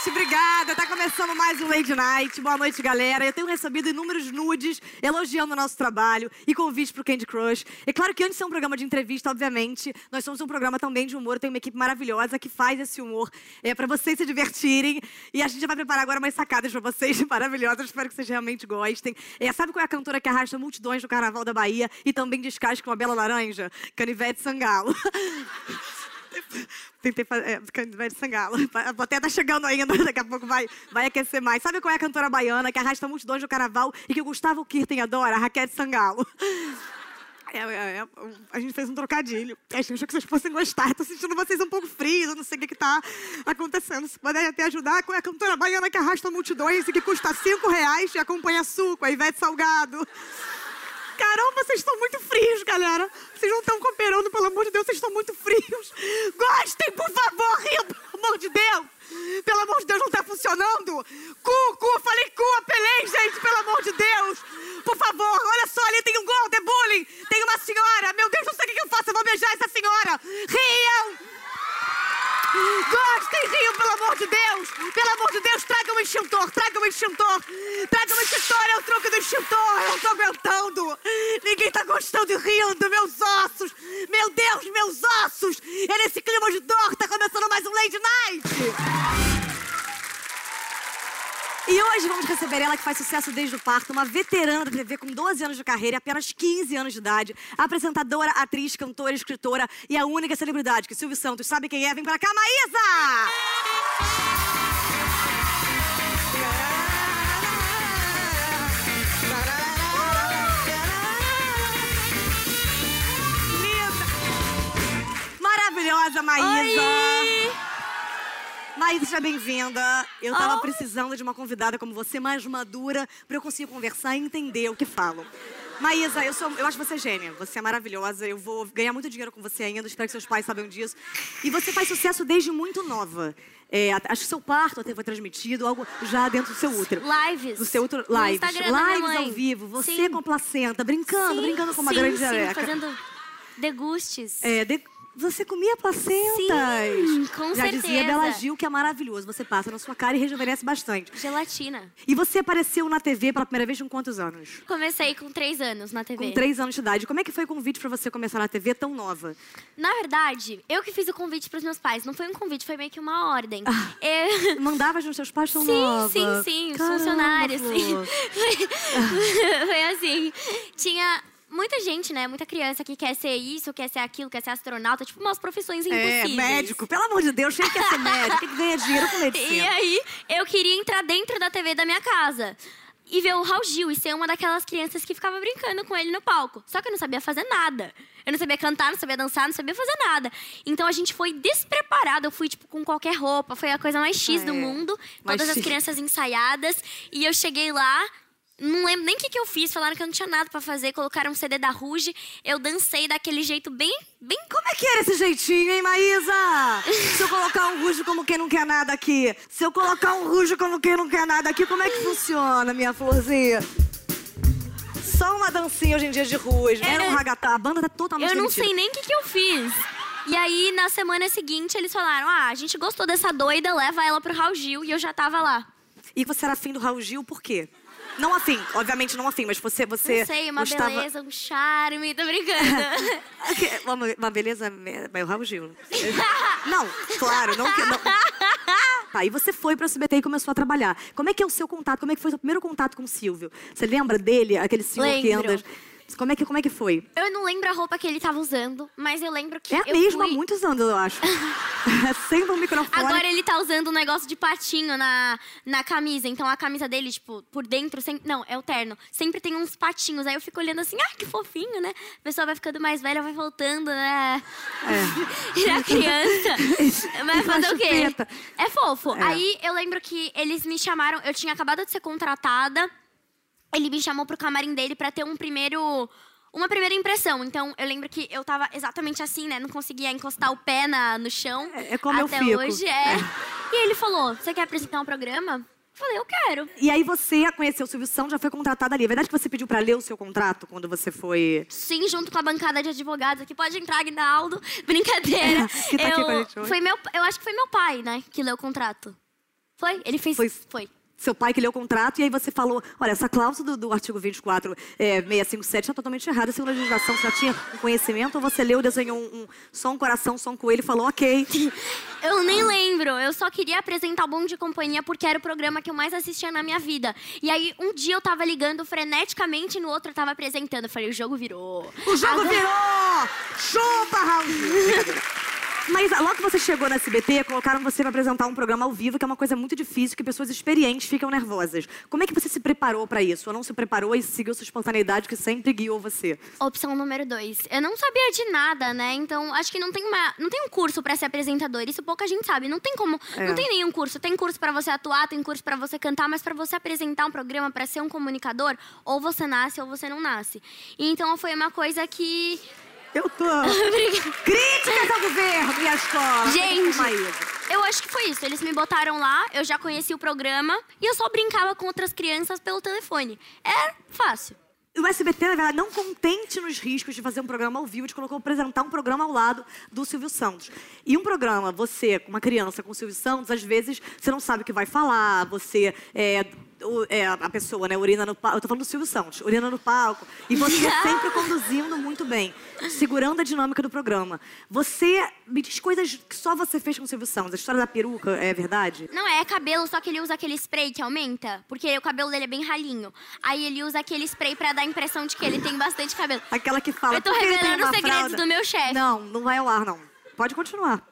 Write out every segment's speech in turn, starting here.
noite, obrigada. Tá começando mais um Lady Night. Boa noite, galera. Eu tenho recebido inúmeros nudes elogiando o nosso trabalho e convites pro Candy Crush. É claro que antes de ser um programa de entrevista, obviamente, nós somos um programa também de humor. Tem uma equipe maravilhosa que faz esse humor é, para vocês se divertirem. E a gente vai preparar agora umas sacadas para vocês maravilhosas. Espero que vocês realmente gostem. É, sabe qual é a cantora que arrasta multidões no Carnaval da Bahia e também descasca uma bela laranja? Canivete Sangalo. Tentei fazer. É, Canivete Sangalo. A até tá chegando ainda, daqui a pouco vai, vai aquecer mais. Sabe qual é a cantora baiana que arrasta multidões no carnaval e que o Gustavo Kirten adora? A Raquete Sangalo. É, é, é, a gente fez um trocadilho. A gente achou que vocês fossem gostar. Tô sentindo vocês um pouco frios, eu não sei o que, que tá acontecendo. Se puder até ajudar, qual é a cantora baiana que arrasta multidões e que custa cinco reais e acompanha suco, a Ivete Salgado? Caramba, vocês estão muito frios, galera. Vocês não estão cooperando, pelo amor de Deus, vocês estão muito frios. Gostem, por favor, Rio, pelo amor de Deus. Pelo amor de Deus, não está funcionando. Cu, cu, falei cu, apelei, gente, pelo amor de Deus. Por favor, olha só, ali tem um gol de bullying. Tem uma senhora. Meu Deus, não sei o que eu faço, eu vou beijar essa senhora. Riam. Gostem, riam, pelo amor de Deus! Pelo amor de Deus, traga um extintor, traga um extintor! Traga um extintor, é o troco do extintor! Eu não tô aguentando! Ninguém tá gostando e rindo, meus ossos! Meu Deus, meus ossos! É nesse clima de dor, tá começando mais um Lady Night! E hoje vamos receber ela que faz sucesso desde o parto, uma veterana da TV com 12 anos de carreira e apenas 15 anos de idade, apresentadora, atriz, cantora, escritora e a única celebridade que Silvio Santos sabe quem é. Vem pra cá, Maísa! Linda! Maravilhosa, Maísa! Oi! Maísa, seja bem-vinda. Eu tava Oh. precisando de uma convidada como você, mais madura, pra eu conseguir conversar e entender o que falo. Maísa, eu, sou, eu acho você gênia. Você é maravilhosa. Eu vou ganhar muito dinheiro com você ainda. Espero que seus pais saibam disso. E você faz sucesso desde muito nova. É, acho que seu parto até foi transmitido, algo já dentro do seu útero. Lives. Do seu útero, lives. Lives ao vivo. Você Sim. com a placenta, brincando, Sim, brincando com uma sim, grande sim, jareca. fazendo degustes. É, de- Você comia placentas. Sim, com Já dizia certeza. Bela Gil que é maravilhoso. Você passa na sua cara e rejuvenesce bastante. Gelatina. E você apareceu na TV pela primeira vez com quantos anos? Comecei com três anos na TV. Com três anos de idade. Como é que foi o convite pra você começar na TV tão nova? Na verdade, eu que fiz o convite pros meus pais. Não foi um convite, foi meio que uma ordem. Ah. Eu... Mandava nos seus pais tão Sim, nova? sim, sim, os Caramba, funcionários, sim. Foi assim. Tinha muita gente, né? Muita criança que quer ser isso, quer ser aquilo, quer ser astronauta, tipo umas profissões É, impossíveis. médico. Pelo amor de Deus, quem quer ser médico? Quem ganha dinheiro com E medicina? aí, eu queria entrar dentro da TV da minha casa. E ver o Raul Gil e ser uma daquelas crianças que ficava brincando com ele no palco. Só que eu não sabia fazer nada. Eu não sabia cantar, não sabia dançar, não sabia fazer nada. Então a gente foi despreparado. Eu fui, tipo, com qualquer roupa. Foi a coisa mais X do é. mundo. Todas as crianças ensaiadas. E eu cheguei lá. Não lembro nem o que, que eu fiz. Falaram que eu não tinha nada pra fazer. Colocaram um CD da Ruge. Eu dancei daquele jeito bem, bem Como é que era esse jeitinho, hein, Maísa? Se eu colocar um rujo como quem não quer nada aqui? Se eu colocar um rujo como quem não quer nada aqui, como é que funciona, minha florzinha? Só uma dancinha hoje em dia de rujo. Era um ragatá. A banda tá totalmente Eu não sei nem o que, que eu fiz. E aí, na semana seguinte, eles falaram: Ah, a gente gostou dessa doida, leva ela pro Raul Gil. E eu já tava lá. E você era afim do Raul Gil por quê? Não afim, obviamente não afim, mas você, você Não sei, uma gostava... beleza, um charme, tô brincando. Uma, uma beleza, é o Raul Gil. Não, claro, não que... Não. Tá, e você foi pro SBT e começou a trabalhar. Como é que é o seu contato? Como é que foi o seu primeiro contato com o Silvio? Você lembra dele, aquele senhor que Lembro. anda... Como é que, como é que foi? eu não lembro a roupa que ele tava usando, mas eu lembro que É a mesma há fui... muitos anos, eu acho. Sempre um microfone. Agora ele tá usando um negócio de patinho na, na camisa. Então a camisa dele, tipo, por dentro, não, é o terno. Sempre tem uns patinhos. Aí eu fico olhando assim, ah, que fofinho, né? A pessoa vai ficando mais velha, vai voltando, né? É. Virar criança. Mas fazer o quê? É fofo. É. Aí eu lembro que eles me chamaram, eu tinha acabado de ser contratada. Ele me chamou pro camarim dele pra ter um primeiro. Uma primeira impressão. Então, eu lembro que eu tava exatamente assim, né? Não conseguia encostar o pé na, no chão. É- é como eu Até fico. hoje, é. E ele falou: Você quer apresentar um programa? Eu falei: Eu quero. E aí você conheceu o Silvio Santos, já foi contratada ali. É verdade que você pediu pra ler o seu contrato quando você foi... Sim, junto com a bancada de advogados aqui. Pode entrar, Aguinaldo. Brincadeira. Que tá aqui eu, com a gente hoje. foi meu, eu acho que foi meu pai, né? Que leu o contrato. Foi, ele fez. Foi- Foi. Seu pai que leu o contrato e aí você falou, olha, essa cláusula do, do artigo 24, é, 657 está totalmente errada. Segundo a legislação, você já tinha um conhecimento ou você leu, desenhou um, um, só um coração, só um coelho e falou, ok. Eu nem lembro. Eu só queria apresentar o Bom de Companhia porque era o programa que eu mais assistia na minha vida. E aí, um dia eu tava ligando freneticamente e no outro eu tava apresentando. Eu falei, o jogo virou. O jogo Agora- virou! Chupa, Raul! Mas logo que você chegou na SBT, colocaram você para apresentar um programa ao vivo, que é uma coisa muito difícil, que pessoas experientes ficam nervosas. Como é que você se preparou para isso? Ou não se preparou e seguiu sua espontaneidade que sempre guiou você? Opção número dois. Eu não sabia de nada, né? Então, acho que não tem, uma, não tem um curso pra ser apresentador. Isso pouca gente sabe. Não tem como. É. Não tem nenhum curso. Tem curso pra você atuar, tem curso pra você cantar, mas pra você apresentar um programa, pra ser um comunicador, ou você nasce ou você não nasce. E então foi uma coisa que. Eu tô. Críticas ao governo e à escola. Gente. Eu acho que foi isso. Eles me botaram lá, eu já conheci o programa e eu só brincava com outras crianças pelo telefone. É fácil. O SBT, na verdade, não contente nos riscos de fazer um programa ao vivo, te colocou apresentar um programa ao lado do Silvio Santos. E um programa, você, uma criança com o Silvio Santos, às vezes você não sabe o que vai falar, você é. É, a pessoa, né, urina no palco. Eu tô falando do Silvio Santos, urina no palco. E você sempre conduzindo muito bem, segurando a dinâmica do programa. Você me diz coisas que só você fez com o Silvio Santos. A história da peruca é verdade? Não é, é cabelo, só que ele usa aquele spray que aumenta, porque o cabelo dele é bem ralinho. Aí ele usa aquele spray pra dar a impressão de que ele tem bastante cabelo. Aquela que fala. Eu tô "Por que ele tem revelando os segredos fralda?" do meu chefe. Não, não vai ao ar, não. Pode continuar.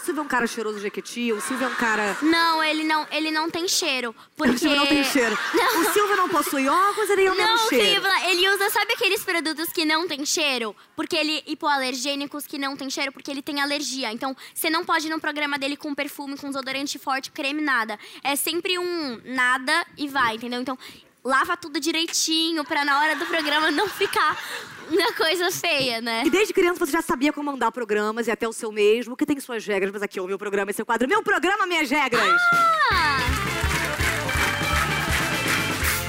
O Silvio é um cara cheiroso de Jequiti, o Silvio é um cara. Não, ele não, ele não tem cheiro, porque O Silvio não tem cheiro. Não. O Silvio não possui óculos, ele não tem Não, cheiro. Fibla, ele usa, sabe aqueles produtos que não tem cheiro? Porque ele, hipoalergênicos que não tem cheiro, porque ele tem alergia. Então, você não pode ir no programa dele com perfume, com desodorante forte, creme, nada. É sempre um nada e vai, entendeu? Então, lava tudo direitinho pra na hora do programa não ficar uma coisa feia, né? E desde criança você já sabia comandar programas e até o seu mesmo, que tem suas regras, mas aqui, o meu programa, esse é o quadro. Meu programa, minhas regras! Ah,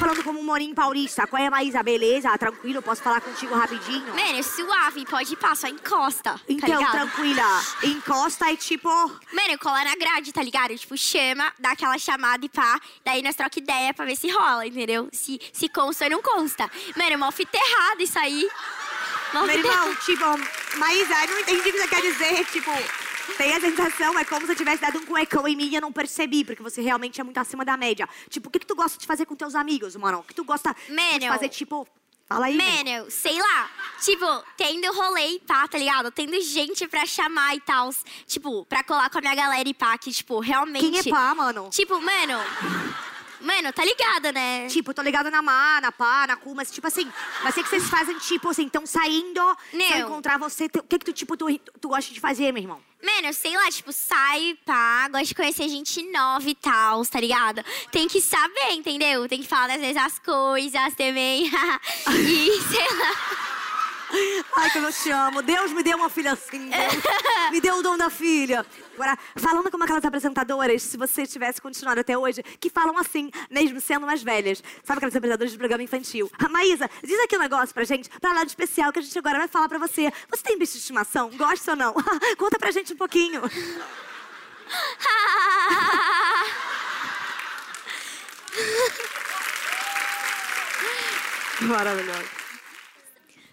Falando como um Morim Paulista. Qual é, Maísa? Beleza? Tranquilo? Posso falar contigo rapidinho? mano, suave, pode ir, passa, encosta. tá Então, ligado? tranquila. Encosta e tipo. Mano, cola na grade, tá ligado? Tipo, chama, dá aquela chamada e pá. Daí nós troca ideia pra ver se rola, entendeu? Se, se consta ou não consta. Mano, mó fita errada isso aí. Mó Meu irmão, tipo, Maísa, eu não entendi o que você quer dizer. Tipo, tem a sensação, é como se eu tivesse dado um cuecão em mim e eu não percebi, porque você realmente é muito acima da média. Tipo, o que, que tu gosta de fazer com teus amigos, mano? O que tu gosta de fazer, tipo. Fala aí. Mano, sei lá. Tipo, tendo rolê e pá, tá ligado? Tendo gente pra chamar e tal. Tipo, pra colar com a minha galera e pá, que, tipo, realmente. Quem é pá, mano? Tipo, mano. Mano, tá ligado, né? Tipo, tô ligada na Má, na Pá, na Cu, mas tipo assim, mas sei que vocês fazem, tipo assim, tão saindo, se eu encontrar você, tu- o que que tu, tipo, tu, tu gosta de fazer, meu irmão? Mano, sei lá, tipo, sai, pá, gosto de conhecer gente nova e tal, tá ligado? Tem que saber, entendeu? Tem que falar às vezes as coisas também. e, sei lá. Ai, como eu te amo. Deus me deu uma filha assim. Deus me deu o dom da filha. Agora, falando como aquelas apresentadoras, se você tivesse continuado até hoje, que falam assim, mesmo sendo mais velhas. Sabe aquelas apresentadoras de programa infantil? A Maísa, diz aqui um negócio pra gente, pra lá de especial, que a gente agora vai falar pra você. Você tem bicho de estimação? Gosta ou não? Conta pra gente um pouquinho. Maravilhoso.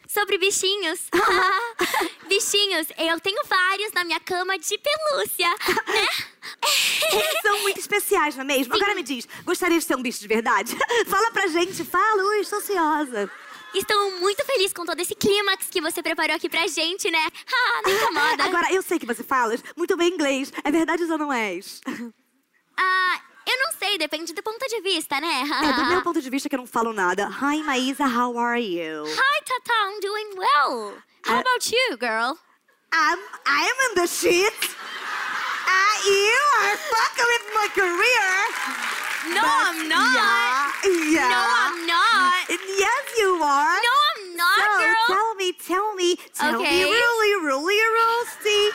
Sobre bichinhos. bichinhos, eu tenho vários na minha cama de pelúcia, né? Eles são muito especiais, não é mesmo? Agora me diz, gostaria de ter um bicho de verdade? Fala pra gente, fala, ui, estou ansiosa. Estou muito feliz com todo esse clímax que você preparou aqui pra gente, né? Ah, não incomoda. Agora, eu sei que você fala muito bem inglês. É verdade ou não és? Ah, eu não sei, depende do ponto de vista, né? É, do meu ponto de vista que eu não falo nada. Hi, Maísa, how are you? Hi, Tata, I'm doing well. How Uh, about you, girl? I'm, I'm in the shit. Uh, you are fucking with my career. No, I'm not. Yeah, yeah. No, I'm not. Yes, you are. No, I'm not, so, girl. tell me, tell me, tell Okay. me, really, really, Rusty.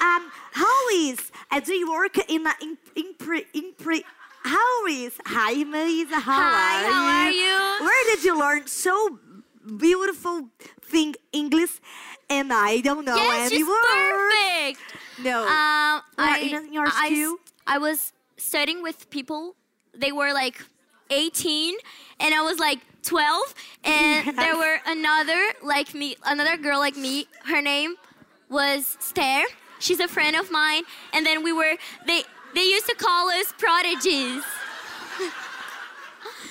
Um, how is? Do you work in a in in pre in pre? How is? Hi, Maisa. How Hi, are how you? are you? Where did you learn so beautiful thing English, and I don't know yes, any she's words. perfect. No. Um, I, in your I, school? I was studying with people. They were like 18, and I was like 12, and there were another like me, another girl like me. Her name was Stair. She's a friend of mine, and then we were they they used to call us prodigies.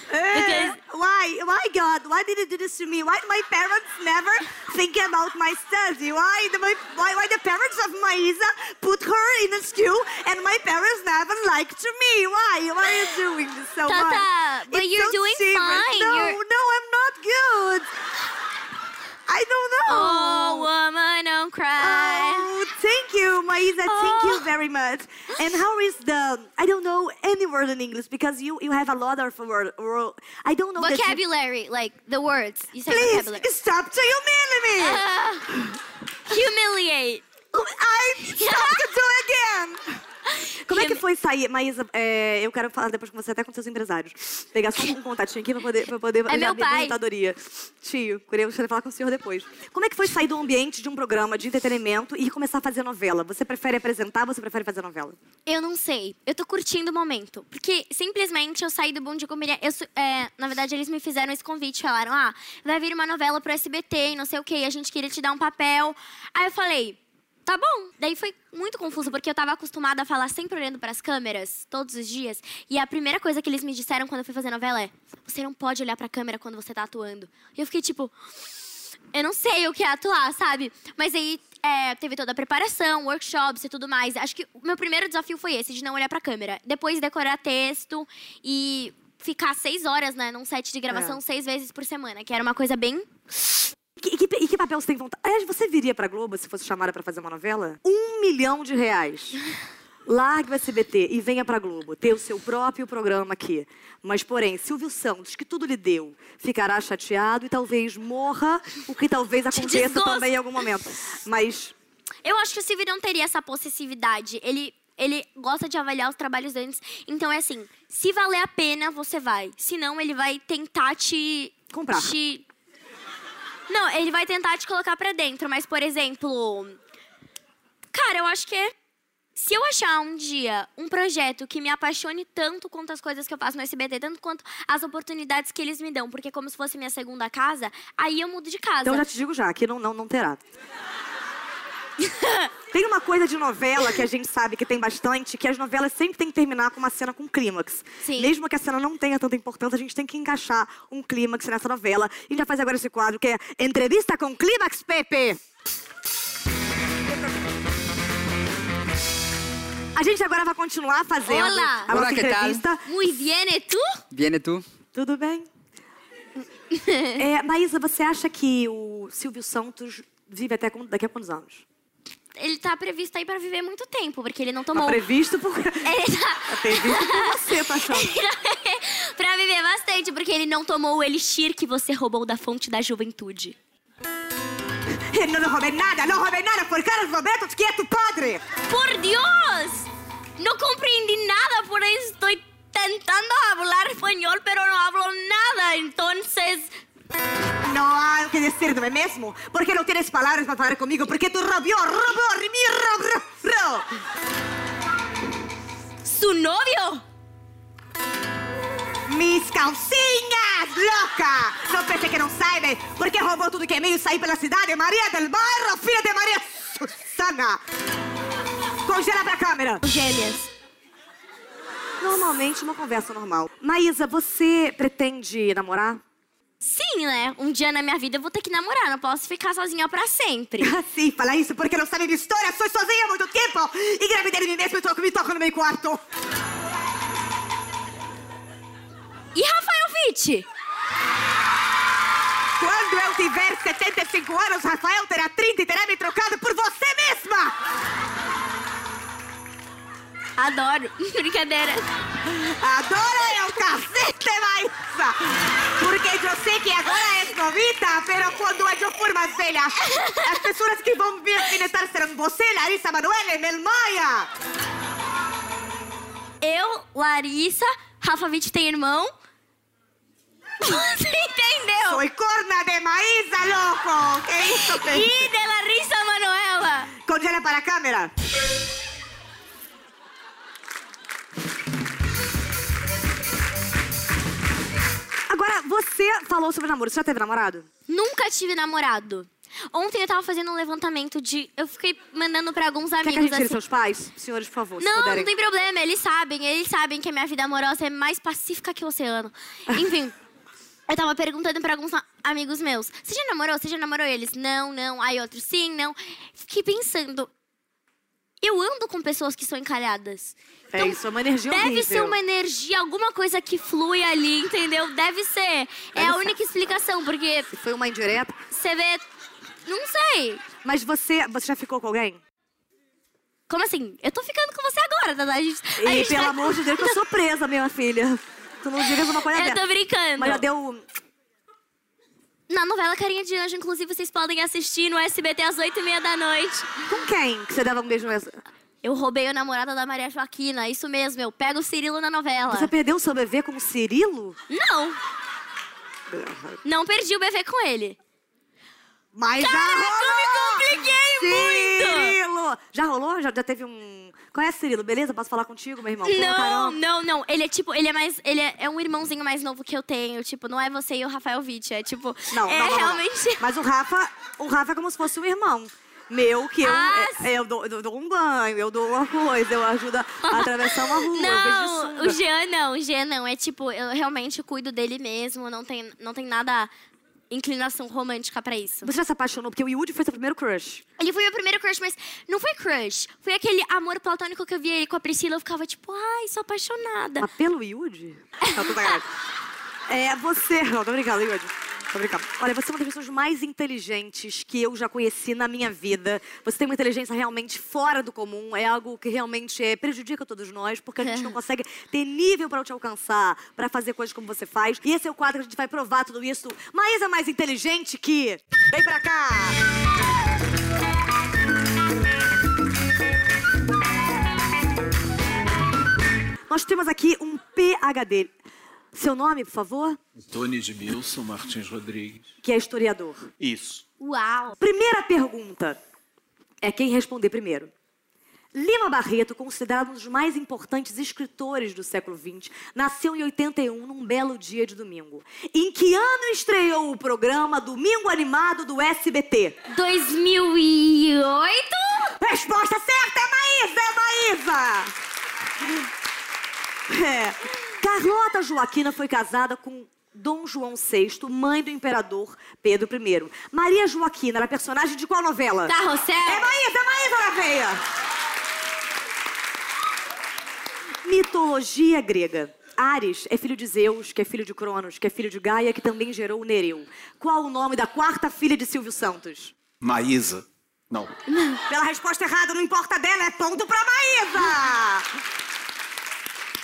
Eh, why? Why, God? Why did you do this to me? Why my parents never think about my study? Why the, my, why, why the parents of Maisa put her in a school and my parents never liked to me? Why? Why are you doing this so Tata, much? but It's you're so doing serious. fine. No, You're- no, I'm not good. I don't know. Oh, woman, don't cry. Oh, thank you, Maisa. Thank you very much. And how is the? I don't know any word in English because you you have a lot of word. word- I don't know vocabulary, like the words. You say Please vocabulary. stop to humiliate me. Ah, humiliate. I stop to do again. Como é que foi sair, Maísa? é, eu quero falar depois com você, até com seus empresários. Pegar só um contatinho aqui pra poder, pra poder É meu pai. Tio, queria de falar com o senhor depois. Como é que foi sair do ambiente de um programa de entretenimento e começar a fazer novela? Você prefere apresentar ou você prefere fazer novela? Eu não sei. Eu tô curtindo o momento. Porque simplesmente eu saí do Bom Dia Comediante. Eu, é, na verdade, eles me fizeram esse convite. Falaram: ah, vai vir uma novela pro SBT e não sei o quê. A gente queria te dar um papel. Aí eu falei. Tá bom. Daí foi muito confuso, porque eu tava acostumada a falar sempre olhando pras câmeras, todos os dias. E a primeira coisa que eles me disseram quando eu fui fazer novela é: você não pode olhar pra câmera quando você tá atuando. E eu fiquei tipo. Eu não sei o que é atuar, sabe? Mas aí é, teve toda a preparação, workshops e tudo mais. Acho que o meu primeiro desafio foi esse, de não olhar pra câmera. Depois decorar texto e ficar seis horas, né, num set de gravação É. seis vezes por semana, que era uma coisa bem. E que, que- e que papel você tem vontade? Aliás, você viria pra Globo se fosse chamada pra fazer uma novela? Um milhão de reais. Largue o SBT e venha pra Globo, ter o seu próprio programa aqui. Mas, porém, Silvio Santos, que tudo lhe deu, ficará chateado e talvez morra, o que talvez aconteça também em algum momento. Mas Eu acho que o Silvio não teria essa possessividade. Ele. Ele gosta de avaliar os trabalhos antes. Então é assim: se valer a pena, você vai. Se não, ele vai tentar te. Comprar. Te... Não, ele vai tentar te colocar pra dentro. Mas, por exemplo. Cara, eu acho que. Se eu achar um dia um projeto que me apaixone tanto quanto as coisas que eu faço no SBT, tanto quanto as oportunidades que eles me dão, porque é como se fosse minha segunda casa, aí eu mudo de casa. então eu já te digo já, aqui não, não, não terá. Tem uma coisa de novela que a gente sabe que tem bastante, que as novelas sempre têm que terminar com uma cena com clímax. Sim. Mesmo que a cena não tenha tanta importância, a gente tem que encaixar um clímax nessa novela. E a gente vai fazer agora esse quadro que é Entrevista com Clímax, Pepe. A gente agora vai continuar fazendo Olá. a Olá, nossa que tal? entrevista. Muy bien, ¿y tú? Viene tú. Tudo bem? é, Maísa, você acha que o Silvio Santos vive até com- daqui a quantos anos? Ele tá previsto aí pra viver muito tempo, porque ele não Tá tomou. previsto por... Ele tá. Tá previsto por você, tá achando? pra viver bastante, porque ele não tomou o elixir que você roubou da fonte da juventude. No lo roubé nada, no roubé nada por Carlos Roberto, que é tu padre. ¡Por Dios! No comprendí nada, por eso estoy tentando hablar español, pero no hablo nada. Entonces, Não há que dizer, não é mesmo? Porque não tens palavras para falar comigo, porque tu roubou, roubou, me roubou, su novio. Mis calcinhas, louca! Não pense que não saiba, porque roubou tudo que é meio e saiu pela cidade. Maria del Bairro, filha de Maria Susana. Congela pra câmera. Gêmeas. Normalmente, uma conversa normal. Maísa, você pretende namorar? Sim, né? Um dia na minha vida eu vou ter que namorar, não posso ficar sozinha pra sempre. Sim, fala isso porque não sabe minha história. Sou sozinha há muito tempo. Engravidei de mim mesmo e tô- me toco no meu quarto. E Rafael Witt? Quando eu tiver 75 anos, Rafael terá 30 e terá me trocado por você mesma. Adoro. Brincadeira. Adoro é o cacete, Maísa. Porque eu sei que agora és novita, pero quando eu for mais velha, as pessoas que vão me alfinetar serão você, Larissa Manoela, Mel Maia. Eu, Larissa, Rafa Witt tem irmão. Você entendeu? Soy corna de maíz. bom. Que isso. E de la risa, Manuela. Congela para a câmera. Agora, você falou sobre namoro. Você já teve namorado? Nunca tive namorado. Ontem eu tava fazendo um levantamento de. Eu fiquei mandando pra alguns Quer que a amigos gente assim. seus pais? Senhores, por favor, Não, puderem. não tem problema, eles sabem, eles sabem que a minha vida amorosa é mais pacífica que o oceano. Enfim, eu tava perguntando pra alguns amigos meus: Você já namorou? Você já namorou? E eles: Não, não. Aí outros: Sim, não. Fiquei pensando. Eu ando com pessoas que são encalhadas. É isso, é uma energia Deve horrível. ser uma energia, alguma coisa que flui ali, entendeu? Deve ser. é Deve a ser. única explicação, porque Foi uma indireta. você vê. Não sei. Mas você, você já ficou com alguém? Como assim? Eu tô ficando com você agora, Tata. A gente, a E gente pelo tá- amor de Deus, que eu sou presa, minha filha. Tu não digas uma coisa Eu dessa. tô brincando. Mas já deu. Na novela Carinha de Anjo, inclusive, vocês podem assistir no SBT às 8h30 da noite. Com quem que você dava um beijo nessa? Eu roubei o namorado da Maria Joaquina, isso mesmo, eu pego o Cirilo na novela. Você perdeu o seu bebê com o Cirilo? Não, não perdi o bebê com ele. Mas já Caraca, eu rolou! me compliquei muito! Cirilo! Já rolou? Já, já teve um. Conhece Cirilo, beleza? Posso falar contigo, meu irmão? Não, não, não. Ele é tipo, ele é mais. Ele é, é um irmãozinho mais novo que eu tenho. Tipo, não é você e o Rafael Witt. É tipo. Não, é não, não, não. realmente. Mas o Rafa, o Rafa é como se fosse um irmão. Meu, que eu, Ah, é- eu, dou, eu dou um banho, eu dou uma coisa, eu ajudo a atravessar uma rua, eu Não, o Jean não, o Jean não. É tipo, eu realmente cuido dele mesmo. Não tem, não tem nada inclinação romântica pra isso. Você já se apaixonou? Porque o Yudi foi seu primeiro crush. Ele foi meu primeiro crush, mas não foi crush. Foi aquele amor platônico que eu via ele com a Priscila. Eu ficava tipo, ai, sou apaixonada. Mas pelo Yudi? Não, tô sacanagem. É, você... Não, tô brincando, Yudi. Tô brincando. Olha, você é uma das pessoas mais inteligentes que eu já conheci na minha vida. Você tem uma inteligência realmente fora do comum. É algo que realmente é, prejudica todos nós, porque a gente não consegue ter nível para te alcançar, para fazer coisas como você faz. E esse é o quadro que a gente vai provar tudo isso. Maísa é mais inteligente que... Vem pra cá! Nós temos aqui um PhD. Seu nome, por favor? Tony Edmilson Martins Rodrigues. Que é historiador. Isso. Uau! Primeira pergunta é quem responder primeiro. Lima Barreto, considerado um dos mais importantes escritores do século XX, nasceu em 81, num belo dia de domingo. Em que ano estreou o programa Domingo Animado do SBT? 2008? Resposta certa é Maísa, é Maísa! É. Carlota Joaquina foi casada com Dom João VI, mãe do imperador Pedro I. Maria Joaquina era personagem de qual novela? Carrossel? É Maísa, é Maísa na veia! Mitologia grega. Ares é filho de Zeus, que é filho de Cronos, que é filho de Gaia, que também gerou Nereu. Qual o nome da quarta filha de Silvio Santos? Maísa. Não. Pela resposta errada, não importa dela, é ponto pra Maísa!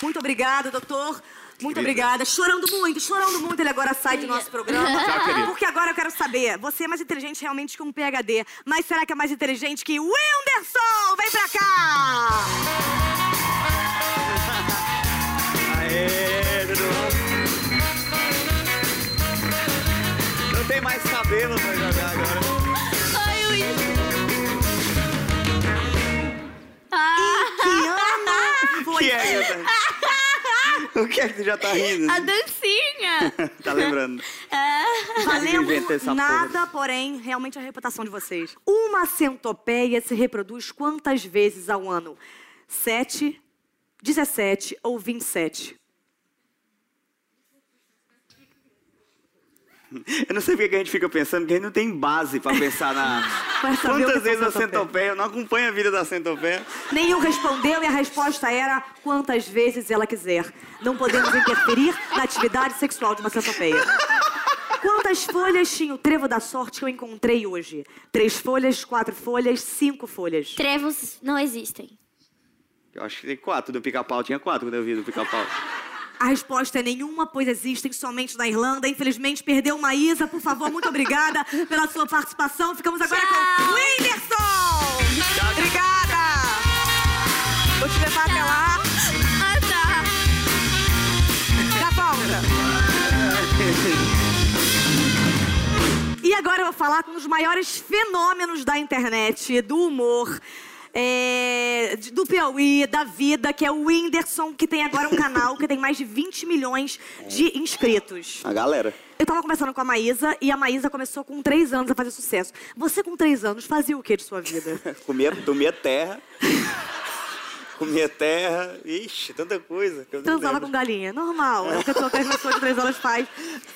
Muito obrigada, doutor. Muito Querida. obrigada. Chorando muito, chorando muito, ele agora sai do nosso programa. Tchau. Porque agora eu quero saber, você é mais inteligente realmente que um PHD, mas será que é mais inteligente que Whindersson? Vem pra cá! Aê, bom? Não tem mais cabelo pra jogar agora. Foi? Que é? O que é que tu já tá rindo? a dancinha! tá lembrando? Valendo Inventei essa nada, porém, realmente a reputação de vocês. Uma centopeia se reproduz quantas vezes ao ano? Sete, 17 ou 27? Eu não sei porque que a gente fica pensando que a gente não tem base pra pensar na. Quantas vezes são a centopeia? Eu não acompanho a vida da centopeia. Nenhum respondeu e a resposta era quantas vezes ela quiser. Não podemos interferir na atividade sexual de uma centopeia. Quantas folhas tinha o trevo da sorte que eu encontrei hoje? Três folhas, quatro folhas, cinco folhas. Trevos não existem. Eu acho que tem quatro. Do pica-pau tinha quatro quando eu vi do pica-pau. A resposta é nenhuma, pois existem somente na Irlanda. Infelizmente, perdeu uma Isa. Por favor, muito obrigada pela sua participação. Ficamos agora com Tchau. o Whindersson! Obrigada! Vou te levar até lá. Ah, tá. Já volta. E agora eu vou falar com um dos maiores fenômenos da internet, do humor. É, do Piauí, da vida, que é o Whindersson, que tem agora um canal que tem mais de 20 milhões de inscritos. A galera. Eu tava conversando com a Maísa e a Maísa começou com três anos a fazer sucesso. Você, com três anos, fazia o que de sua vida? Comia, comia terra. comia terra. Ixi, tanta coisa. Transava com galinha. Normal. É o que qualquer pessoa de três anos faz.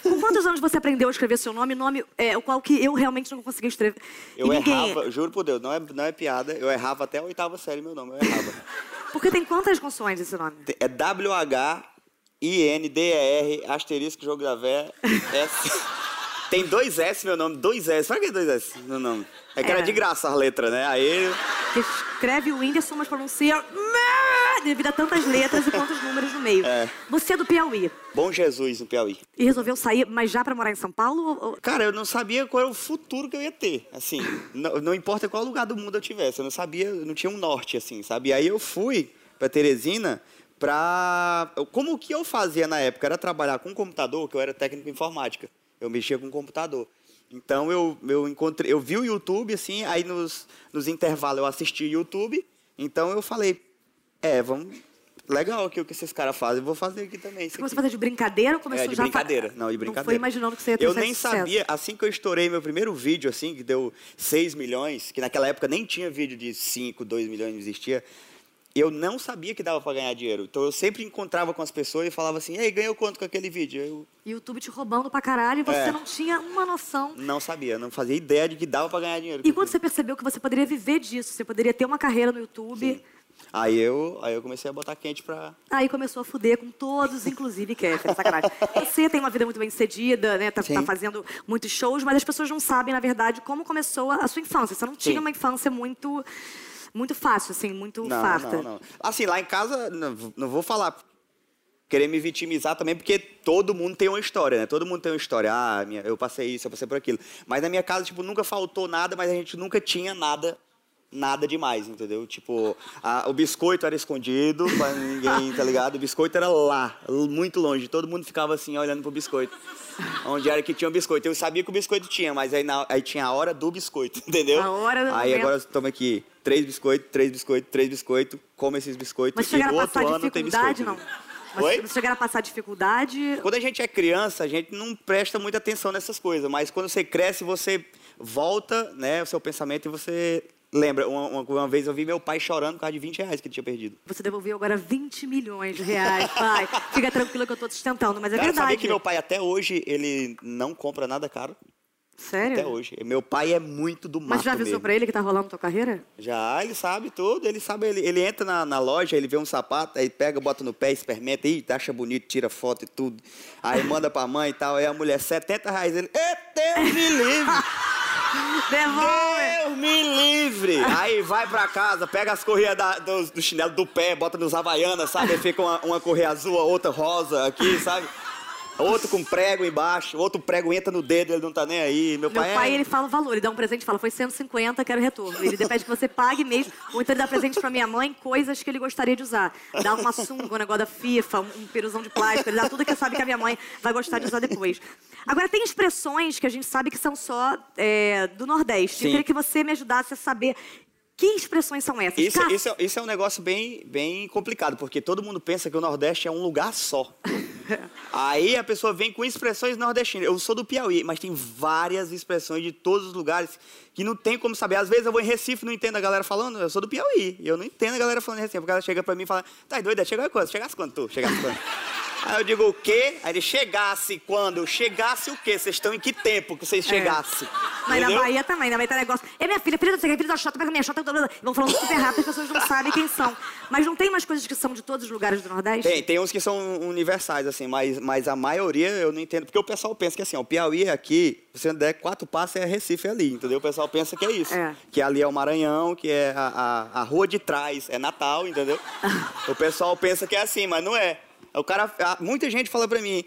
Com quantos anos você aprendeu a escrever seu nome? Nome é, o qual que eu realmente não consegui escrever. Eu e ninguém... errava, juro por Deus, não é, não é piada. Eu errava até a oitava série meu nome, eu errava. Porque tem quantas consoantes esse nome? É W-H-I-N-D-E-R, asterisco, jogo da vé, S. Tem dois S meu nome, dois S. Pra que dois S no nome? É que era É. de graça as letras, né? Aí. Que escreve o Whindersson, mas pronuncia... Devido a tantas letras e quantos números no meio. É. Você é do Piauí Bom Jesus no Piauí. e resolveu sair, mas já pra morar em São Paulo? ou- Cara, eu não sabia qual era o futuro que eu ia ter. Assim, não, não importa qual lugar do mundo eu tivesse, eu não sabia, não tinha um norte, assim, sabe? E aí eu fui pra Teresina pra. Como o que eu fazia na época era trabalhar com computador, que eu era técnico em informática. Eu mexia com computador. Então eu, eu encontrei, eu vi o YouTube, assim, aí nos, nos intervalos eu assisti YouTube. Então eu falei, é, vamos. Legal aqui o que esses caras fazem, eu vou fazer aqui também. Você começou a fazer de brincadeira ou começou É, de já brincadeira. Não, de brincadeira. Não foi imaginando que você ia ter Eu nem sucesso. sabia, assim que eu estourei meu primeiro vídeo, assim, que deu 6 milhões, que naquela época nem tinha vídeo de 5, 2 milhões, não existia. Eu não sabia que dava pra ganhar dinheiro. Então eu sempre encontrava com as pessoas e falava assim, ei, ganhou quanto com aquele vídeo? Eu YouTube te roubando pra caralho e você É. não tinha uma noção. não sabia, não fazia ideia de que dava pra ganhar dinheiro. E quando você percebeu que você poderia viver disso, você poderia ter uma carreira no YouTube, Aí eu, aí eu comecei a botar quente pra. aí começou a fuder com todos, inclusive Kéfera, sacanagem. Você tem uma vida muito bem sucedida, né? Tá, Sim. tá fazendo muitos shows, mas as pessoas não sabem, na verdade, como começou a, sua infância. Você não tinha Sim. uma infância muito, muito fácil, assim, muito Não, farta. não, não. Assim, lá em casa, não, não vou falar querer me vitimizar também, porque todo mundo tem uma história, né? Todo mundo tem uma história. Ah, minha, eu passei isso, eu passei por aquilo. Mas na minha casa, tipo, nunca faltou nada, mas a gente nunca tinha nada, nada demais, entendeu? Tipo, a- o biscoito era escondido pra ninguém, tá ligado? O biscoito era lá, muito longe. Todo mundo ficava assim, olhando pro biscoito. Onde era que tinha o biscoito. Eu sabia que o biscoito tinha, mas aí, na- aí tinha a hora do biscoito, entendeu? A hora do Aí momento. agora toma aqui três biscoitos, três biscoitos, três biscoitos, come esses biscoitos Mas e no outro ano tem biscoito. não? Mas Oi? Vocês chegaram a passar dificuldade? Quando a gente é criança, a gente não presta muita atenção nessas coisas, mas quando você cresce, você volta, né, o seu pensamento e você lembra. Uma, uma- uma vez eu vi meu pai chorando por causa de 20 reais que ele tinha perdido. Você devolveu agora 20 milhões de reais, pai. Fica tranquilo que eu tô te sustentando, mas é Cara, verdade. sabia que meu pai até hoje, ele não compra nada caro? Sério? Até hoje. Meu pai é muito do mato Mas já avisou mesmo. pra ele que tá rolando tua carreira? Já, ele sabe tudo, ele sabe, ele, ele entra na, na loja, ele vê um sapato, aí pega, bota no pé, experimenta, ih, acha bonito, tira foto e tudo. Aí manda pra mãe e tal, aí a mulher, 70 reais, ele, "Ê, Deus me livre, Devolve! Deus me livre. Aí vai pra casa, pega as correias da- do, do chinelo do pé, bota nos Havaianas, sabe? Aí fica uma, uma correia azul, a outra rosa aqui, sabe? Outro com prego embaixo, outro prego entra no dedo, ele não tá nem aí. Meu, Meu pai, pai, é... ele fala o valor, ele dá um presente e fala, foi 150, quero retorno. Ele pede que você pague mesmo, ou então ele dá presente pra minha mãe, coisas que ele gostaria de usar. Dá uma sunga, um negócio da FIFA, um, peruzão de plástico, ele dá tudo que sabe que a minha mãe vai gostar de usar depois. Agora, tem expressões que a gente sabe que são só é, do Nordeste. Eu Sim. queria que você me ajudasse a saber que expressões são essas. Isso, isso, é- isso é um negócio bem, bem complicado, porque todo mundo pensa que o Nordeste é um lugar só. Aí a pessoa vem com expressões nordestinas. Eu sou do Piauí, mas tem várias expressões de todos os lugares que não tem como saber. Às vezes eu vou em Recife não entendo a galera falando, eu sou do Piauí. E eu não entendo a galera falando em Recife. Porque ela chega pra mim e fala, tá doida, chegou quando? Chegasse quando tu? Chegasse quando? Aí eu digo, o quê? Aí ele, chegasse quando? Chegasse o quê? Vocês estão em que tempo que vocês chegassem? É. Mas na Entendeu? Bahia também, na Bahia tem negócio. É minha filha, filha do filha da Xota, pega minha Xota. blá, blá, blá. Vão falando super rápido, as pessoas não sabem quem são. Mas não tem umas coisas que são de todos os lugares do Nordeste? Tem, tem uns que são universais, assim, mas, mas a maioria eu não entendo. Porque o pessoal pensa que assim, ó, o Piauí é aqui, você der quatro passos é Recife ali, entendeu? O pessoal pensa que é isso. É. Que ali é o Maranhão, que é a, a, a rua de trás, é Natal, entendeu? o pessoal pensa que é assim, mas não é. O cara, a- muita gente fala pra mim,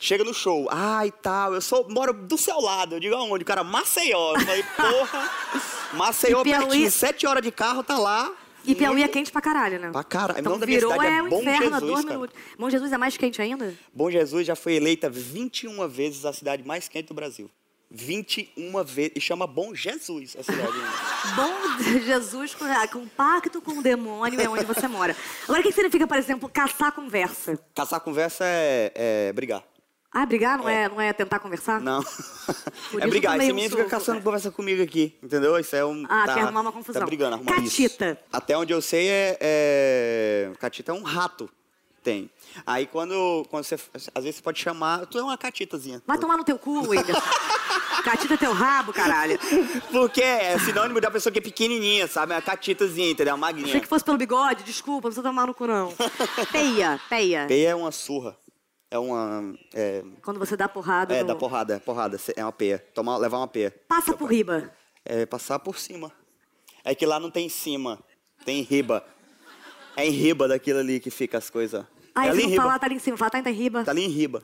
chega no show, ai tal, eu sou, moro do seu lado. Eu digo aonde? O cara, Maceió. Eu falei, porra, Maceió Piauí- pertinho, sete horas de carro, tá lá. E Piauí é quente pra caralho, né? Pra caralho. Então virou é é o Bom inferno Jesus, dois minutos. Bom Jesus é mais quente ainda? Bom Jesus já foi eleita 21 vezes a cidade mais quente do Brasil. 21 vezes. E chama Bom Jesus a cidade. Bom Jesus com, ah, com pacto com o demônio é onde você mora. Agora, o que significa, por exemplo, caçar conversa? Caçar conversa é, é brigar. Ah, brigar não é, não é tentar conversar? Não. Por é brigar. Esse um menino fica caçando conversa comigo aqui, entendeu? Isso é um. Ah, quer arrumar uma confusão. Tá brigando, arrumar Catita. isso. Até onde eu sei é, é. Catita é um rato. Tem. Aí quando, quando você. Às vezes você pode chamar. Tu é uma catitazinha. Vai tomar no teu cu, William. Catita é teu rabo, caralho. Porque é sinônimo da pessoa que é pequenininha, sabe? É uma catitazinha, entendeu? Uma Achei magrinha. que fosse pelo bigode, desculpa, não precisa tomar no cu, não. Peia, peia. Peia é uma surra. É uma. É, Quando você dá porrada é no... da porrada, porrada. É uma peia. Tomar, levar uma peia. Passa por riba. É passar por cima. É que lá não tem cima, tem riba. É em riba daquilo ali que fica as coisas. Aí é ali não riba. fala, tá ali em cima, fala, tá em riba. Tá ali em riba.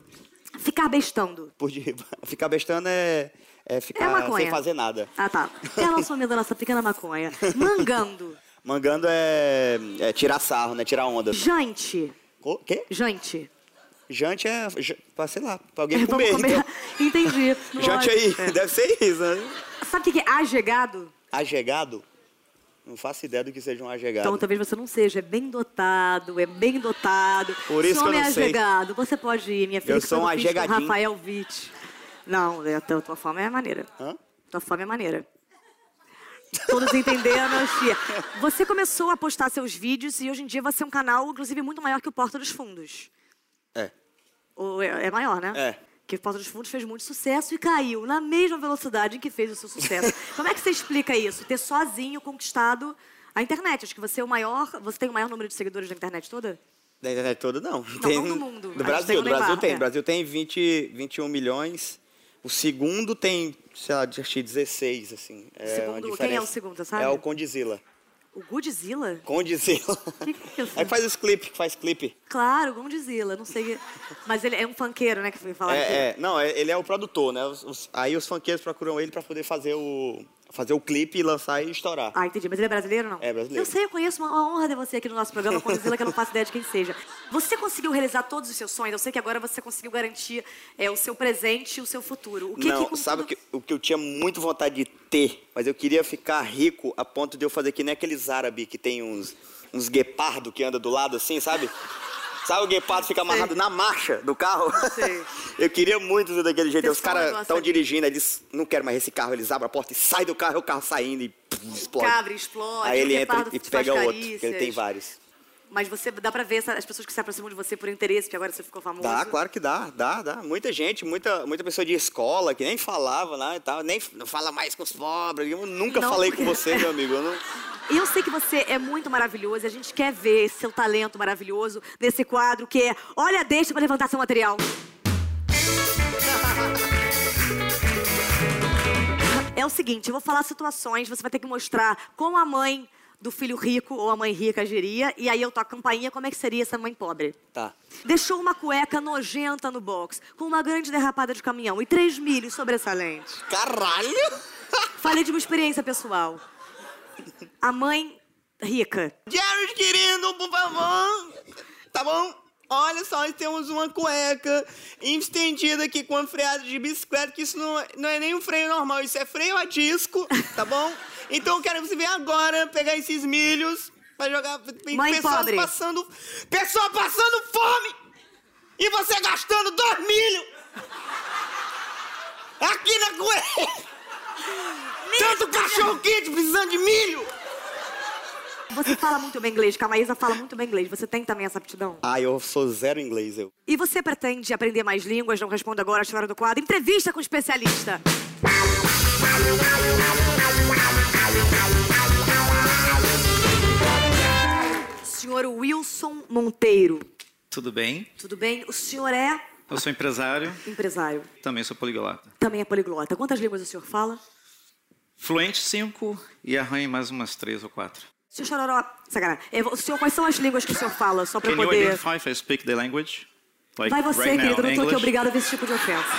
Ficar bestando. Por de. Ficar bestando é, é ficar É sem fazer nada. Ah, tá. É a nossa da nossa pequena maconha. Mangando. Mangando é, é tirar sarro, né? Tirar onda. Jante. O quê? Jante. Jante é, pra, sei lá, pra alguém É, comer. comer. Então. Entendi. Jante aí. É. deve ser isso, né? Sabe o que é agegado? Agegado? Não faço ideia do que seja um agegado. Então talvez você não seja. É bem dotado, é bem dotado. Por isso Seu que eu nome não é sei. Você pode ir, minha filha. Eu que sou um com ajegadinho. Rafael Witt. Não, é, a tua, tua forma é maneira. Hã? Tua forma é maneira. Todos entenderam, Xia. Você começou a postar seus vídeos e hoje em dia você é um canal, inclusive, muito maior que o Porta dos Fundos. É. Ou é, é maior, né? É. Que Porta dos Fundos fez muito sucesso e caiu na mesma velocidade em que fez o seu sucesso. Como é que você explica isso? Ter sozinho conquistado a internet. Acho que você é o maior. Você tem o maior número de seguidores da internet toda? Da internet toda, não. não do mundo. Do que tem Brasil, o do Brasil tem. é. O Brasil tem 20, 21 milhões. O segundo tem, sei lá, acho que 16, assim. É segundo- quem é o segundo, você sabe? É o Condzilla. O Godzilla? Condzilla. Que que é isso? É que faz os clipes, que faz clipe. Claro, Godzilla, não sei. Mas ele é um funkeiro, né? Que foi falar aqui. É, é, não, é- ele é o produtor, né? Os- os- aí os funkeiros procuram ele pra poder fazer o, fazer o clipe e lançar e estourar. Ah, entendi. Mas ele é brasileiro ou não? É brasileiro. Eu sei, eu conheço. Uma honra ter você aqui no nosso programa, Godzilla, que eu não faço ideia de quem seja. Você conseguiu realizar todos os seus sonhos? Eu sei que agora você conseguiu garantir é, o seu presente e o seu futuro. O que não, que sabe o tudo- que, o que eu tinha muito vontade de ter, mas eu queria ficar rico a ponto de eu fazer que nem aqueles árabes que tem uns, uns guepardo que anda do lado assim, sabe? Sabe o guepardo fica amarrado na marcha do carro? Sei. Eu queria muito ser daquele jeito. Os caras estão dirigindo, eles não querem mais esse carro, eles abrem a porta e saem do carro, e o carro saindo e pum, explode. Cabra, explode, Aí ele entra e pega outro, porque ele tem vários. Mas você dá pra ver essa- as pessoas que se aproximam de você por interesse, porque agora você ficou famoso. Dá, claro que dá, dá, dá. Muita gente, muita, muita pessoa de escola que nem falava lá e tal, nem não fala mais com os pobres. Eu nunca Não, falei com porque- você, meu amigo. Eu não... E eu sei que você é muito maravilhoso e a gente quer ver esse seu talento maravilhoso nesse quadro que é Olha, deixa pra levantar seu material. É o seguinte, eu vou falar situações, você vai ter que mostrar como a mãe do filho rico ou a mãe rica agiria, e aí eu toco a campainha, como é que seria essa mãe pobre? Tá. Deixou uma cueca nojenta no box, com uma grande derrapada de caminhão e três milhos sobressalentes. Caralho! Falei de uma experiência pessoal. A mãe rica. Jared, querido, por favor. Tá bom? Olha só, nós temos uma cueca estendida aqui com uma freada de bicicleta, que isso não, é- não é nem um freio normal, isso é freio a disco, tá bom? Então eu quero que você venha agora pegar esses milhos pra jogar. Tem Mãe pessoas pobre. passando. Pessoa passando fome! E você gastando dois milhos! Aqui na cueca! Tanto cachorro quente precisando de milho! Você fala muito bem inglês, que a Maísa fala muito bem inglês. Você tem também essa aptidão? Ah, eu sou zero inglês, eu. E você pretende aprender mais línguas? Não responda agora a história do quadro. Entrevista com o especialista. Senhor Wilson Monteiro. Tudo bem? Tudo bem? O senhor é Eu sou empresário, empresário. também sou poliglota. Também é poliglota. Quantas línguas o senhor fala? Fluente 5 e arranho mais umas três ou quatro. Senhor Chororó, sacanagem. É, O senhor, quais são as línguas que o senhor fala? Só para Can you poder... identify if I speak the language? Like Vai você, right now, querido. Eu não tô aqui obrigada a ver esse tipo de ofensa.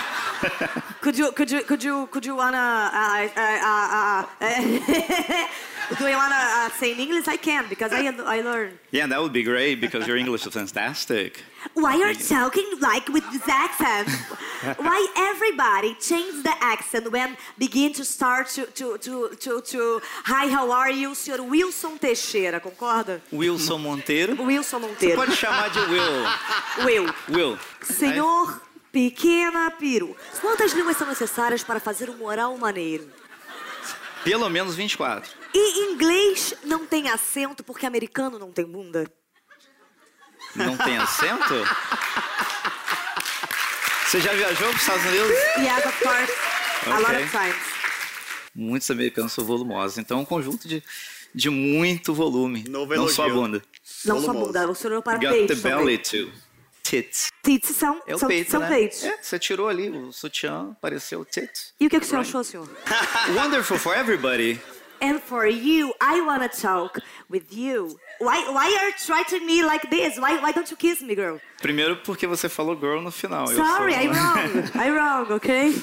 could you, could you, could you, could you wanna... Uh, uh, uh, uh, Do you wanna uh, say in English? I can because I I learn. Yeah, that would be great because your English is fantastic. Why are you talking like with this accent? Why everybody change the accent when begin to start to to to to, to Hi, how are you, Sr. Wilson Teixeira? Concorda? Wilson Monteiro. Wilson Monteiro. Pode chamar de Will. Will. Will. Senhor Pequena Peru. Quantas línguas são necessárias para fazer um moral maneiro? Pelo menos 24. E inglês não tem acento porque americano não tem bunda? Não tem acento? Você já viajou para os Estados Unidos? Yes, of course. A lot of times. Muitos americanos são volumosos. Então é um conjunto de, de muito volume. Novo não só a elogio. bunda. Não só Volumoso. bunda, você olhou para Got the peitos belly também. too. Tits. Tits são, É o são, peito, são né? peitos. É, você tirou ali o sutiã, apareceu o tits. E o que, que o senhor achou, senhor? Wonderful for everybody. And for you, I wanna talk with you. Why, why are you treating me like this? Why, why don't you kiss me, girl? Primeiro porque você falou girl no final. Sorry, sou- I'm wrong. I'm wrong, ok?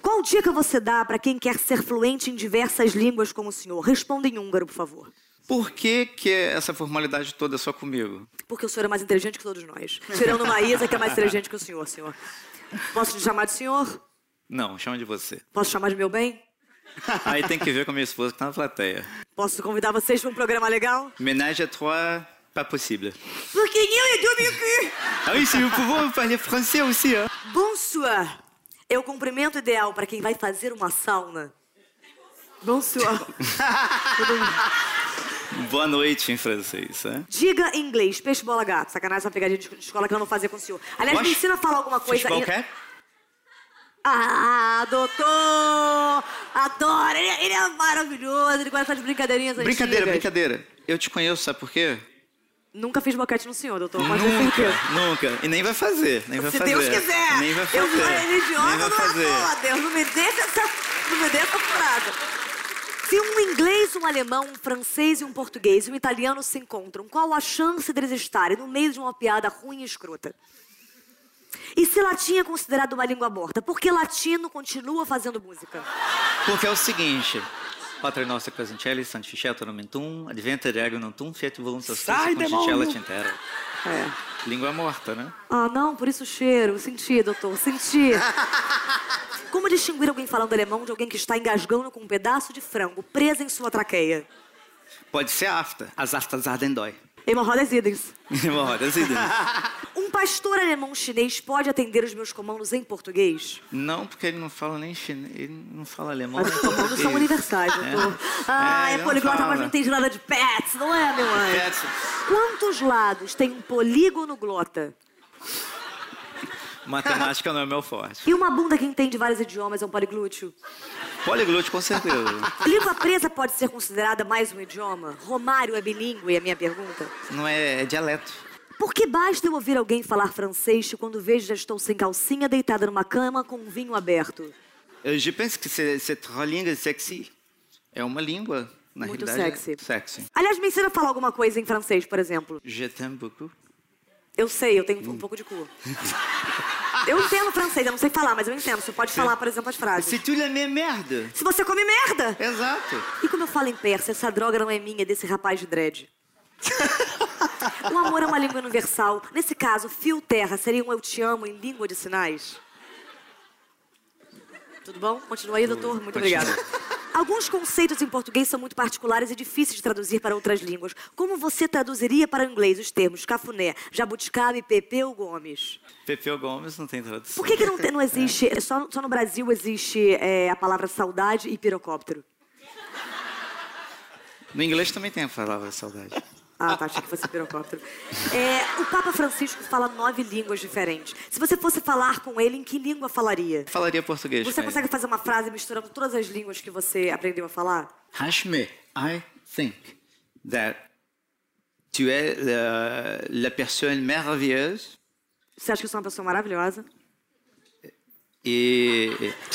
Qual dica você dá para quem quer ser fluente em diversas línguas como o senhor? Responda em húngaro, por favor. Por que, que essa formalidade toda é só comigo? Porque o senhor é mais inteligente que todos nós. Tirando uma Isa, que é mais inteligente que o senhor, senhor. Posso te chamar de senhor? Não, chama de você. Posso chamar de meu bem? Aí tem que ver com a minha esposa que tá na plateia. Posso convidar vocês para um programa legal? Ménage à trois, pas possible. Porque eu e Domingo. Ah oui, si vous pouvez parler français aussi, hein? Bonsoir. É o cumprimento ideal para quem vai fazer uma sauna. Bonsoir. Boa noite em francês, né? Diga em inglês, peixe, bola, gato. Sacanagem essa pegadinha de escola que eu não vou fazer com o senhor. Aliás, me ensina a falar alguma coisa. Futebol em- quer? Ah, doutor! Adoro! Ele, ele é maravilhoso, ele gosta de brincadeirinhas Brincadeira, antigas. brincadeira. Eu te conheço, sabe por quê? Nunca fiz boquete no senhor, doutor, pode Nunca, nunca. E nem vai fazer, nem vai Se fazer. Deus quiser! Nem vai fazer. Eu sou religiosa, não fazer. é boa, Deus. Não me deixa essa, não me deixa essa furada. Se um inglês, um alemão, um francês e um português e um italiano se encontram, qual a chance deles estarem no meio de uma piada ruim e escrota? E se latim é considerado uma língua morta, por que latino continua fazendo música? Porque é o seguinte. Patre nostra crescencelli, santificetur nomentum, adventa regio notum, fiat voluntas Sai, demônio! tintera. É. Língua morta, né? Ah, não, por isso o cheiro. Senti, doutor, senti. Como distinguir alguém falando alemão de alguém que está engasgando com um pedaço de frango preso em sua traqueia? Pode ser afta. As aftas ardem dói. Hemorroidas idens. Hemorroidas idem. Um pastor alemão chinês pode atender os meus comandos em português? Não, porque ele não fala nem chinês, ele não fala alemão. Mas os comandos são universais, doutor. Ah, é, não poliglota, mas não entende nada de pets, não é, meu anjo? Pets. Quantos lados tem um polígono glota? Matemática não é meu forte. E uma bunda que entende vários idiomas é um poliglúteo? Poliglute, com certeza. Língua presa pode ser considerada mais um idioma? Romário é bilíngue, é a minha pergunta. Não é, é dialeto. Por que basta eu ouvir alguém falar francês quando vejo já estou sem calcinha deitada numa cama com um vinho aberto? Eu je pense que c'est- cette língua sexy é uma língua, na Muito realidade, sexy. sexy. Aliás, me ensina a falar alguma coisa em francês, por exemplo. Je t'aime beaucoup. Eu sei, eu tenho um pouco de cu. Eu entendo francês, eu não sei falar, mas eu entendo. Você pode falar, por exemplo, as frases. C'est tu la même merde. Se você come merda! Exato. E como eu falo em persa, essa droga não é minha, é desse rapaz de dread. o amor é uma língua universal. Nesse caso, fio terra seria um eu te amo em língua de sinais? Tudo bom? Continua aí, doutor. Muito Continua. obrigada. Alguns conceitos em português são muito particulares e difíceis de traduzir para outras línguas. Como você traduziria para o inglês os termos cafuné, jabuticaba e Pepeu Gomes? Pepeu Gomes não tem tradução. Por que, que não, tem- não existe, só, só no Brasil existe é, a palavra saudade e pirocóptero? No inglês também tem a palavra saudade. Ah, tá, achei que fosse pirocóptero. É, o Papa Francisco fala nove línguas diferentes. Se você fosse falar com ele, em que língua falaria? Falaria português. Você com consegue fazer uma frase misturando todas as línguas que você aprendeu a falar? ele. Hashme, I think that tu es la, la personne merveilleuse Você acha que eu sou uma pessoa maravilhosa? e,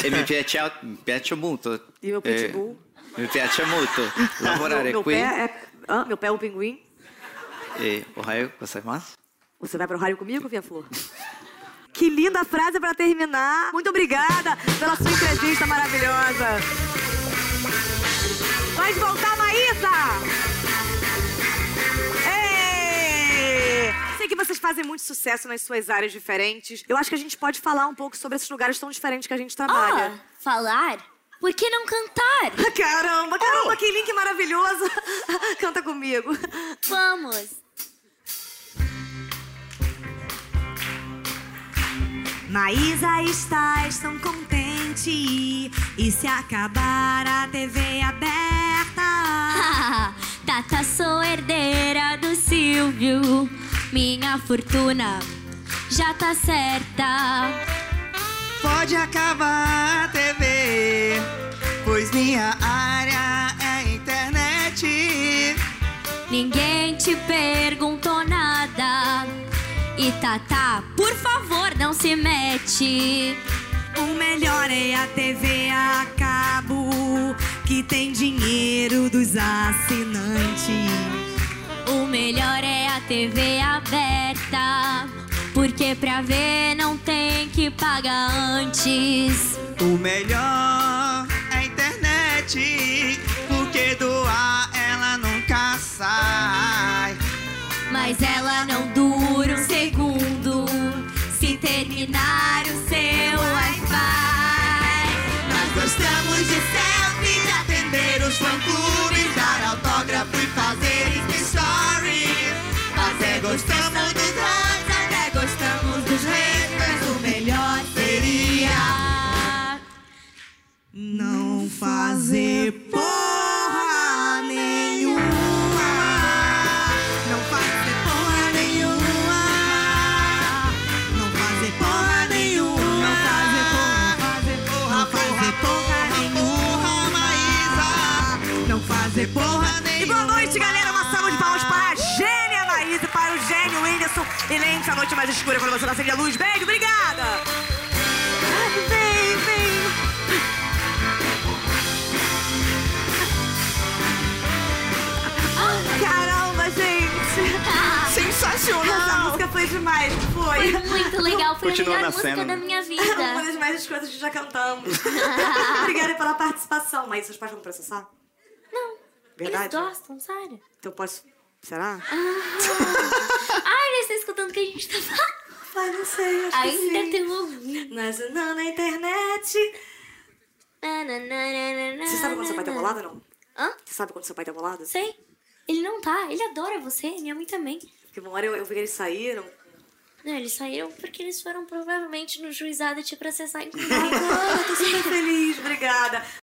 e mi piace, mi piace molto. E meu eh, pitbull? mi piace molto lavorare meu, meu qui. pé é... Ah, meu pé é o pinguim. E, o raio, Você vai para o raio comigo, minha flor? que linda frase para terminar. Muito obrigada pela sua entrevista maravilhosa. Vai voltar, Maísa! Ei! Sei que vocês fazem muito sucesso nas suas áreas diferentes. Eu acho que a gente pode falar um pouco sobre esses lugares tão diferentes que a gente trabalha. Oh, falar? Por que não cantar? Caramba, caramba, oh. que link maravilhoso! Canta comigo. Vamos! Maísa, estás tão contente. E se acabar a TV aberta? Tata, sou herdeira do Silvio. Minha fortuna já tá certa. Pode acabar a TV, pois minha área é internet. Ninguém te perguntou nada. E Tata, por favor, não se mete. O melhor é a TV a cabo, que tem dinheiro dos assinantes. O melhor é a TV aberta. Porque pra ver não tem que pagar antes. O melhor é a internet, porque do ar ela nunca sai. Mas ela não dura um segundo se terminar o seu Wi-Fi. Nós gostamos de selfie, de atender os fã-clubes, dar autógrafo e fazer Insta story. Até gostamos dos likes, até gostamos dos haters. mas O melhor seria não fazer porra noite, galera. Uma salva de palmas para a gênia Anaís e para o gênio Whindersson. E lembre-se, a noite mais escura quando você não acende a luz. Beijo, obrigada. Vem, vem. Caramba, gente. Essa Sensacional. música foi demais, foi. Foi muito legal, foi Continua a melhor música cena. da minha Uma vida. das mais coisas que já cantamos. Obrigada pela participação. Mas seus pais vão processar? Verdade? eles gostam, sério. Então posso... Será? Ai, eles estão escutando o que a gente tá falando. Ai, não sei, acho que Ainda sim. tem ouvido. Mas não na internet. Você sabe quando seu pai tá bolado ou não? Hã? Você sabe quando seu pai tá bolado? Sei. Ele não tá, ele adora você, minha mãe também. Porque uma hora eu, eu vi que eles saíram. Não, eles saíram porque eles foram provavelmente no juizado te processar, inclusive. Ai, tô super feliz, obrigada.